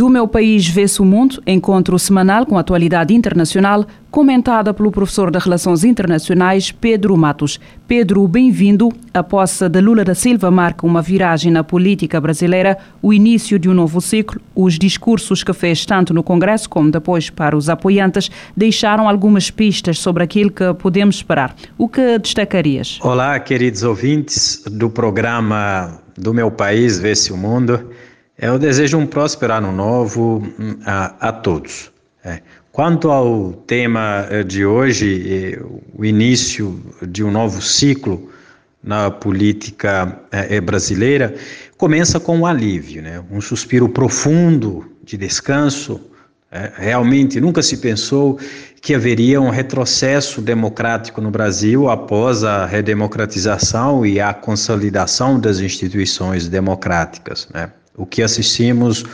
Do meu país vê-se o mundo, encontro semanal com a atualidade internacional, comentada pelo professor de Relações Internacionais Pedro Matos. Pedro, bem-vindo. A posse de Lula da Silva marca uma viragem na política brasileira, o início de um novo ciclo. Os discursos que fez tanto no Congresso como depois para os apoiantes deixaram algumas pistas sobre aquilo que podemos esperar. O que destacarias? Olá, queridos ouvintes do programa Do Meu País Vê-se o Mundo. Eu desejo um próspero ano novo hum, a, a todos. É. Quanto ao tema eh, de hoje, eh, o início de um novo ciclo na política eh, brasileira, começa com um alívio, né? um suspiro profundo de descanso. É, realmente nunca se pensou que haveria um retrocesso democrático no Brasil após a redemocratização e a consolidação das instituições democráticas. Né? O que assistimos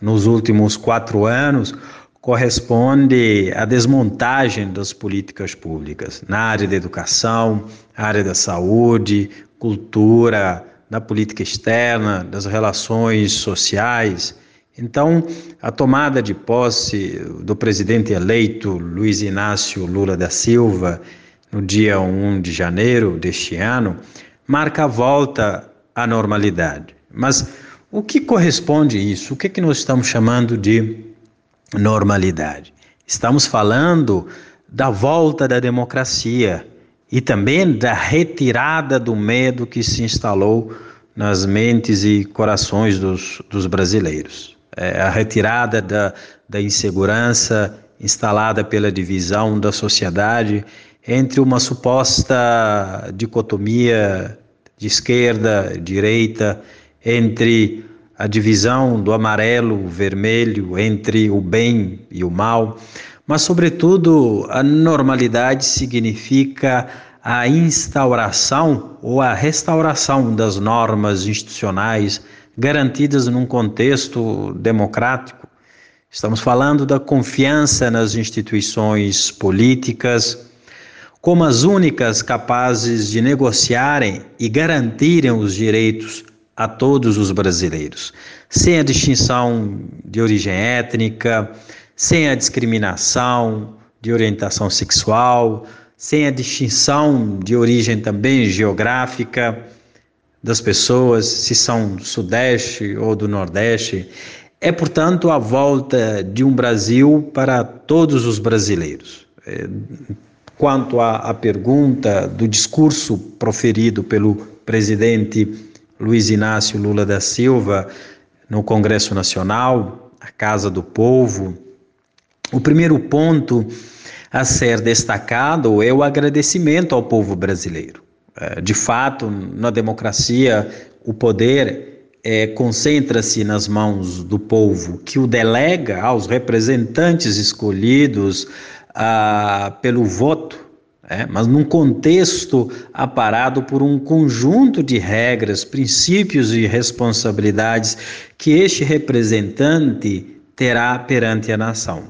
nos últimos quatro anos corresponde à desmontagem das políticas públicas na área da educação, área da saúde, cultura, da política externa, das relações sociais. Então, a tomada de posse do presidente eleito Luiz Inácio Lula da Silva, no dia 1 de janeiro deste ano, marca a volta à normalidade. Mas o que corresponde a isso? O que, é que nós estamos chamando de normalidade? Estamos falando da volta da democracia e também da retirada do medo que se instalou nas mentes e corações dos, dos brasileiros. É a retirada da, da insegurança instalada pela divisão da sociedade entre uma suposta dicotomia de esquerda, direita, entre a divisão do amarelo, vermelho, entre o bem e o mal, mas, sobretudo, a normalidade significa a instauração ou a restauração das normas institucionais garantidas num contexto democrático. Estamos falando da confiança nas instituições políticas como as únicas capazes de negociarem e garantirem os direitos a todos os brasileiros, sem a distinção de origem étnica, sem a discriminação de orientação sexual, sem a distinção de origem também geográfica das pessoas, se são do Sudeste ou do Nordeste. É, portanto, a volta de um Brasil para todos os brasileiros. É, quanto à pergunta do discurso proferido pelo presidente Luiz Inácio Lula da Silva no Congresso Nacional, a Casa do Povo. O primeiro ponto a ser destacado é o agradecimento ao povo brasileiro. É, de fato, na democracia, o poder é, concentra-se nas mãos do povo, que o delega aos representantes escolhidos ah, pelo voto é, mas num contexto aparado por um conjunto de regras, princípios e responsabilidades que este representante terá perante a nação.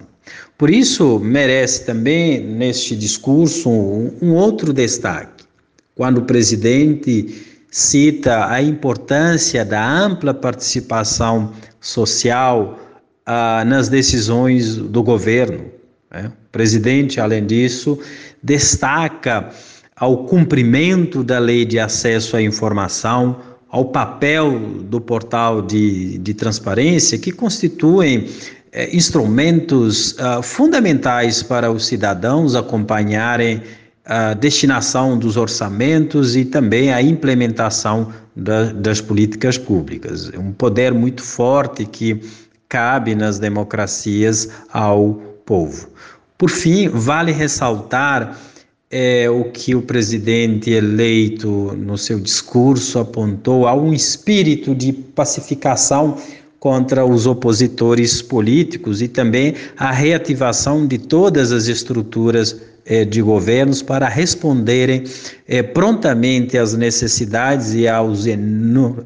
Por isso, merece também neste discurso um, um outro destaque, quando o presidente cita a importância da ampla participação social ah, nas decisões do governo. O presidente, além disso, destaca ao cumprimento da lei de acesso à informação, ao papel do portal de, de transparência, que constituem é, instrumentos uh, fundamentais para os cidadãos acompanharem a destinação dos orçamentos e também a implementação da, das políticas públicas. É um poder muito forte que cabe nas democracias ao povo. Por fim, vale ressaltar é, o que o presidente eleito no seu discurso apontou a um espírito de pacificação contra os opositores políticos e também a reativação de todas as estruturas eh, de governos para responderem eh, prontamente às necessidades e aos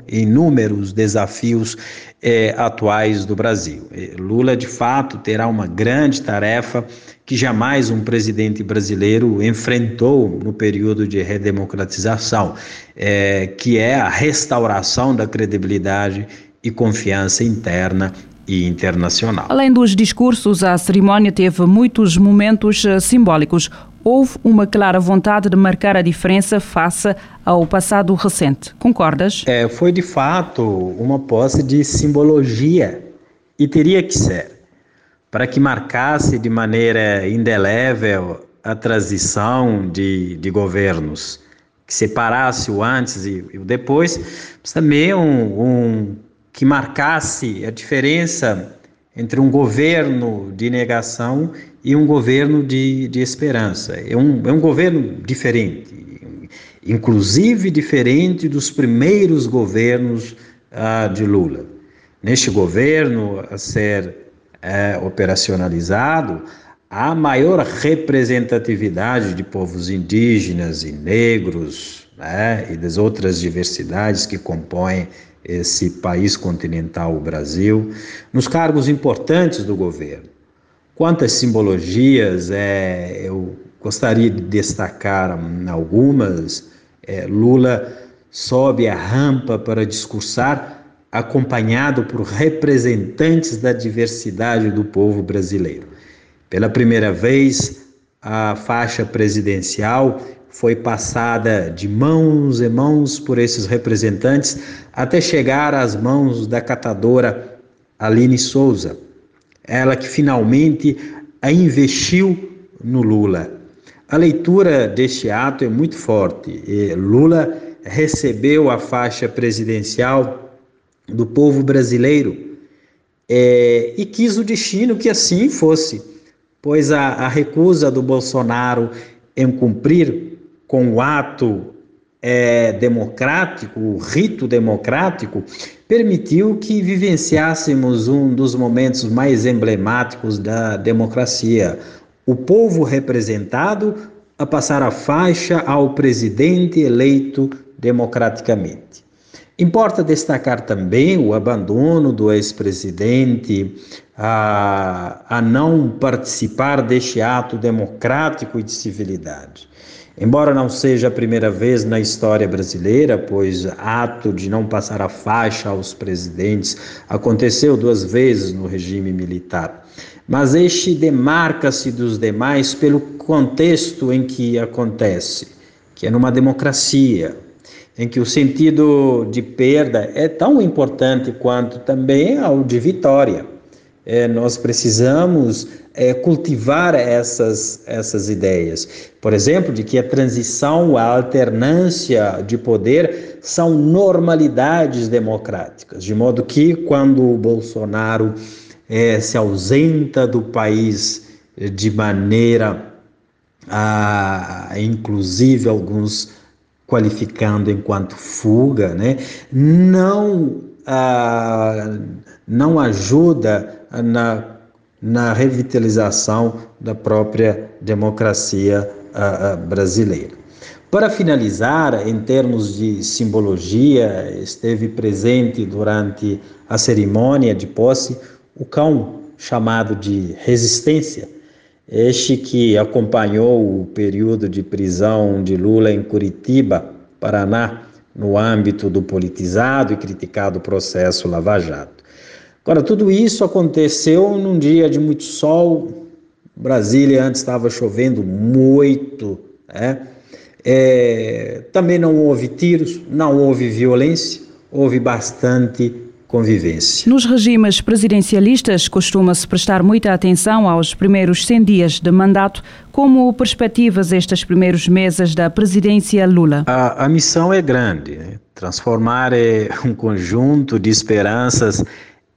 inúmeros desafios eh, atuais do Brasil. Lula, de fato, terá uma grande tarefa que jamais um presidente brasileiro enfrentou no período de redemocratização, que é a restauração da credibilidade e confiança interna e internacional. Além dos discursos, a cerimónia teve muitos momentos eh, simbólicos. Houve uma clara vontade de marcar a diferença face ao passado recente. Concordas? É, foi de fato uma posse de simbologia e teria que ser para que marcasse de maneira indelével a transição de, de governos, que separasse o antes e, e o depois, mas também um, um que marcasse a diferença entre um governo de negação e um governo de, de esperança. É um, é um governo diferente, inclusive diferente dos primeiros governos ah, de Lula. Neste governo a ser é, operacionalizado, há maior representatividade de povos indígenas e negros né, e das outras diversidades que compõem esse país continental, o Brasil, nos cargos importantes do governo. Quantas simbologias, é, eu gostaria de destacar algumas. É, Lula sobe a rampa para discursar, acompanhado por representantes da diversidade do povo brasileiro. Pela primeira vez, a faixa presidencial foi passada de mãos em mãos por esses representantes até chegar às mãos da catadora Aline Souza, ela que finalmente a investiu no Lula. A leitura deste ato é muito forte. Lula recebeu a faixa presidencial do povo brasileiro é, e quis o destino que assim fosse, pois a, a recusa do Bolsonaro em cumprir com o ato é, democrático, o rito democrático, permitiu que vivenciássemos um dos momentos mais emblemáticos da democracia. O povo representado a passar a faixa ao presidente eleito democraticamente. Importa destacar também o abandono do ex-presidente a, a não participar deste ato democrático e de civilidade. Embora não seja a primeira vez na história brasileira, pois ato de não passar a faixa aos presidentes aconteceu duas vezes no regime militar. Mas este demarca-se dos demais pelo contexto em que acontece, que é numa democracia, em que o sentido de perda é tão importante quanto também ao de vitória. É, nós precisamos é, cultivar essas, essas ideias. Por exemplo, de que a transição, a alternância de poder são normalidades democráticas, de modo que quando o Bolsonaro é, se ausenta do país de maneira, a, inclusive alguns qualificando enquanto fuga, né, não, a, não ajuda na na revitalização da própria democracia brasileira. Para finalizar, em termos de simbologia, esteve presente durante a cerimônia de posse o cão chamado de Resistência, este que acompanhou o período de prisão de Lula em Curitiba, Paraná, no âmbito do politizado e criticado processo Lava Jato. Agora, tudo isso aconteceu num dia de muito sol. Brasília antes estava chovendo muito, né? É, também não houve tiros, não houve violência, houve bastante convivência. Nos regimes presidencialistas costuma-se prestar muita atenção aos primeiros 100 dias de mandato. Como perspectivas estes primeiros meses da presidência Lula? A, a missão é grande, né? transformar é, um conjunto de esperanças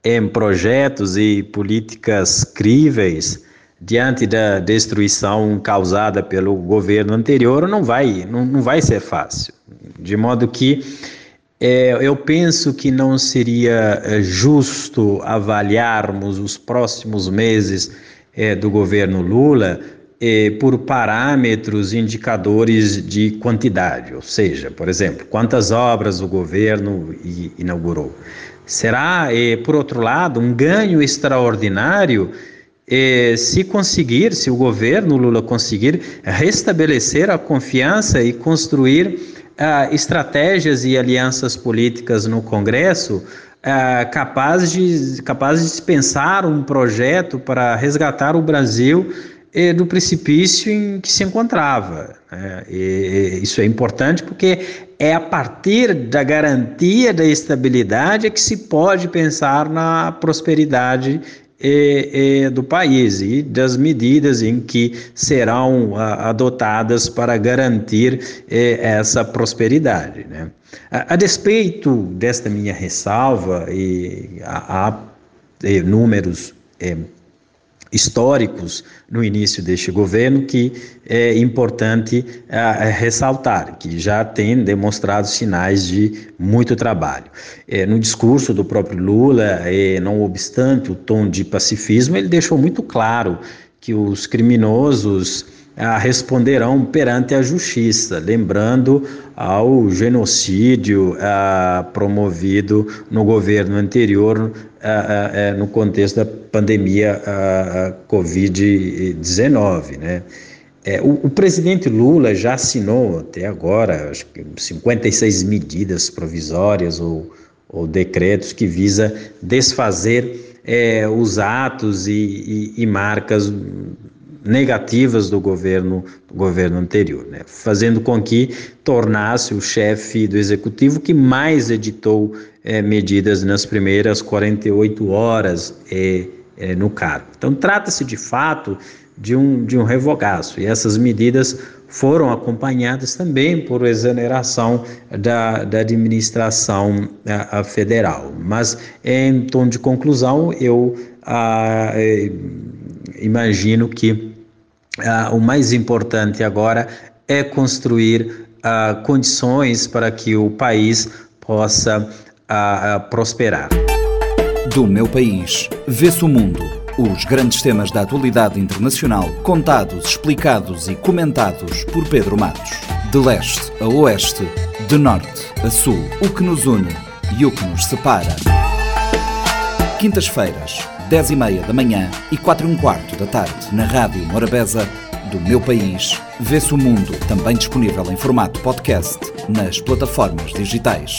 em projetos e políticas críveis diante da destruição causada pelo governo anterior não vai não, não vai ser fácil. De modo que É, eu penso que não seria é, justo avaliarmos os próximos meses é, do governo Lula é, por parâmetros indicadores de quantidade, ou seja, por exemplo, quantas obras o governo inaugurou. Será, é, por outro lado, um ganho extraordinário é, se conseguir, se o governo Lula conseguir restabelecer a confiança e construir uh, estratégias e alianças políticas no Congresso uh, capazes de, capaz de pensar um projeto para resgatar o Brasil eh, do precipício em que se encontrava. Né? Isso é importante porque é a partir da garantia da estabilidade que se pode pensar na prosperidade do país e das medidas em que serão adotadas para garantir essa prosperidade. Né? A, a, despeito desta minha ressalva, e há, números históricos no início deste governo que é importante é, ressaltar, que já tem demonstrado sinais de muito trabalho. É, no discurso do próprio Lula, é, não obstante o tom de pacifismo, ele deixou muito claro que os criminosos responderão perante a justiça, lembrando ao genocídio ah, promovido no governo anterior ah, ah no contexto da pandemia Covid-19, né? É, o, o, presidente Lula já assinou até agora, acho que 56 medidas provisórias ou, ou decretos que visa desfazer é, os atos e, e, e marcas negativas do governo, do governo anterior, né? fazendo com que tornasse o chefe do executivo que mais editou é, medidas nas primeiras 48 horas é, é, no cargo. Então, trata-se de fato de um, de um revogaço, e essas medidas foram acompanhadas também por exoneração da, da administração a, a federal. Mas, em tom de conclusão, eu a, é, imagino que Uh, o mais importante agora é construir uh, condições para que o país possa uh, prosperar. Do meu país, vê-se o mundo. Os grandes temas da atualidade internacional, contados, explicados e comentados por Pedro Matos. De leste a oeste, de norte a sul, o que nos une e o que nos separa. Quintas-feiras, 10 e meia da manhã e 4 e um quarto da tarde, na Rádio Morabeza, do meu país. Vê-se o mundo, também disponível em formato podcast nas plataformas digitais.